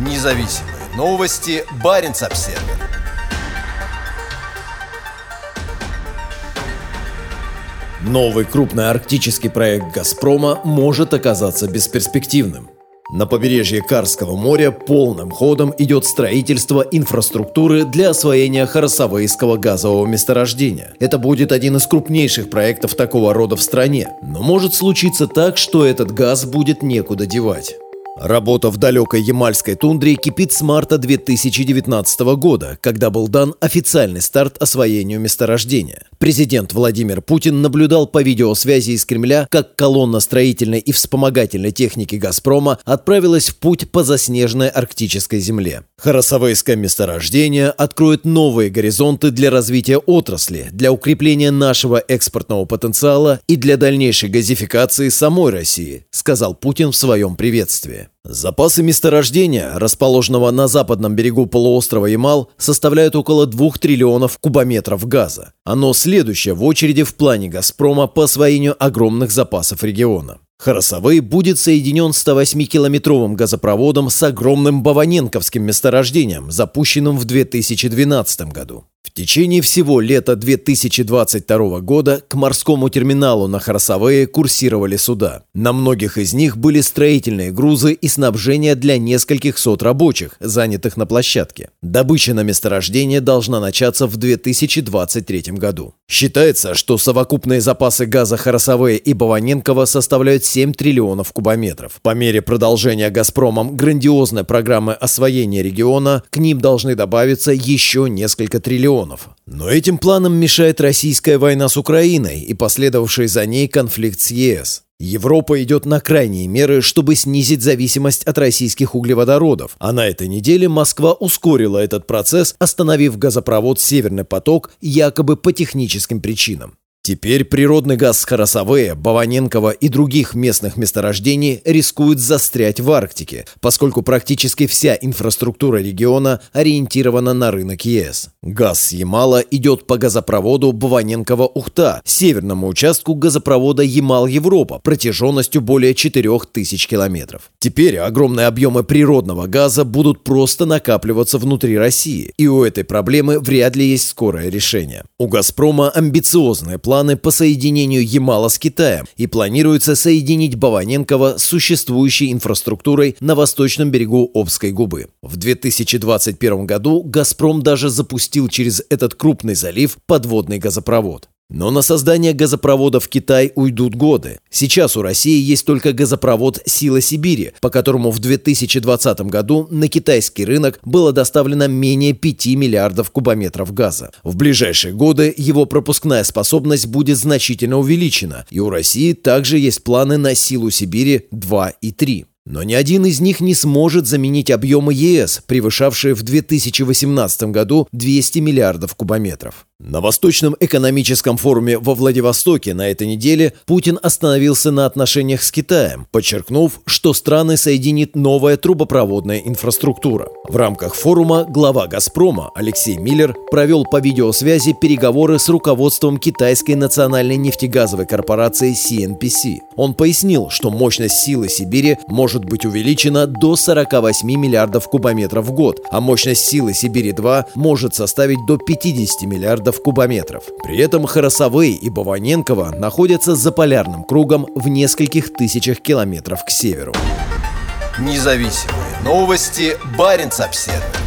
Независимые новости. Барин обсерва Новый крупный арктический проект «Газпрома» может оказаться бесперспективным. На побережье Карского моря полным ходом идет строительство инфраструктуры для освоения Харасавейского газового месторождения. Это будет один из крупнейших проектов такого рода в стране. Но может случиться так, что этот газ будет некуда девать. Работа в далекой Ямальской тундре кипит с марта 2019 года, когда был дан официальный старт освоению месторождения. Президент Владимир Путин наблюдал по видеосвязи из Кремля, как колонна строительной и вспомогательной техники «Газпрома» отправилась в путь по заснеженной арктической земле. Харасавейское месторождение откроет новые горизонты для развития отрасли, для укрепления нашего экспортного потенциала и для дальнейшей газификации самой России, сказал Путин в своем приветствии. Запасы месторождения, расположенного на западном берегу полуострова Ямал, составляют около 2 триллионов кубометров газа. Оно следующее в очереди в плане «Газпрома» по освоению огромных запасов региона. Харасовый будет соединен 108-километровым газопроводом с огромным Баваненковским месторождением, запущенным в 2012 году. В течение всего лета 2022 года к морскому терминалу на Харасавее курсировали суда. На многих из них были строительные грузы и снабжение для нескольких сот рабочих, занятых на площадке. Добыча на месторождение должна начаться в 2023 году. Считается, что совокупные запасы газа Харасавея и Баваненкова составляют 7 триллионов кубометров. По мере продолжения «Газпромом» грандиозной программы освоения региона к ним должны добавиться еще несколько триллионов миллионов. Но этим планам мешает российская война с Украиной и последовавший за ней конфликт с ЕС. Европа идет на крайние меры, чтобы снизить зависимость от российских углеводородов, а на этой неделе Москва ускорила этот процесс, остановив газопровод «Северный поток» якобы по техническим причинам. Теперь природный газ с Харасавея, Баваненкова и других местных месторождений рискует застрять в Арктике, поскольку практически вся инфраструктура региона ориентирована на рынок ЕС. Газ с Ямала идет по газопроводу Баваненкова-Ухта, северному участку газопровода Ямал-Европа, протяженностью более 4000 километров. Теперь огромные объемы природного газа будут просто накапливаться внутри России, и у этой проблемы вряд ли есть скорое решение. У «Газпрома» амбициозные планы планы по соединению Ямала с Китаем и планируется соединить Баваненкова с существующей инфраструктурой на восточном берегу Обской губы. В 2021 году «Газпром» даже запустил через этот крупный залив подводный газопровод. Но на создание газопровода в Китай уйдут годы. Сейчас у России есть только газопровод «Сила Сибири», по которому в 2020 году на китайский рынок было доставлено менее 5 миллиардов кубометров газа. В ближайшие годы его пропускная способность будет значительно увеличена, и у России также есть планы на «Силу Сибири» 2 и 3. Но ни один из них не сможет заменить объемы ЕС, превышавшие в 2018 году 200 миллиардов кубометров. На Восточном экономическом форуме во Владивостоке на этой неделе Путин остановился на отношениях с Китаем, подчеркнув, что страны соединит новая трубопроводная инфраструктура. В рамках форума глава «Газпрома» Алексей Миллер провел по видеосвязи переговоры с руководством китайской национальной нефтегазовой корпорации CNPC. Он пояснил, что мощность силы Сибири может быть увеличена до 48 миллиардов кубометров в год, а мощность силы Сибири-2 может составить до 50 миллиардов миллиардов кубометров. При этом Харасовей и Баваненкова находятся за полярным кругом в нескольких тысячах километров к северу. Независимые новости. Барин обседный.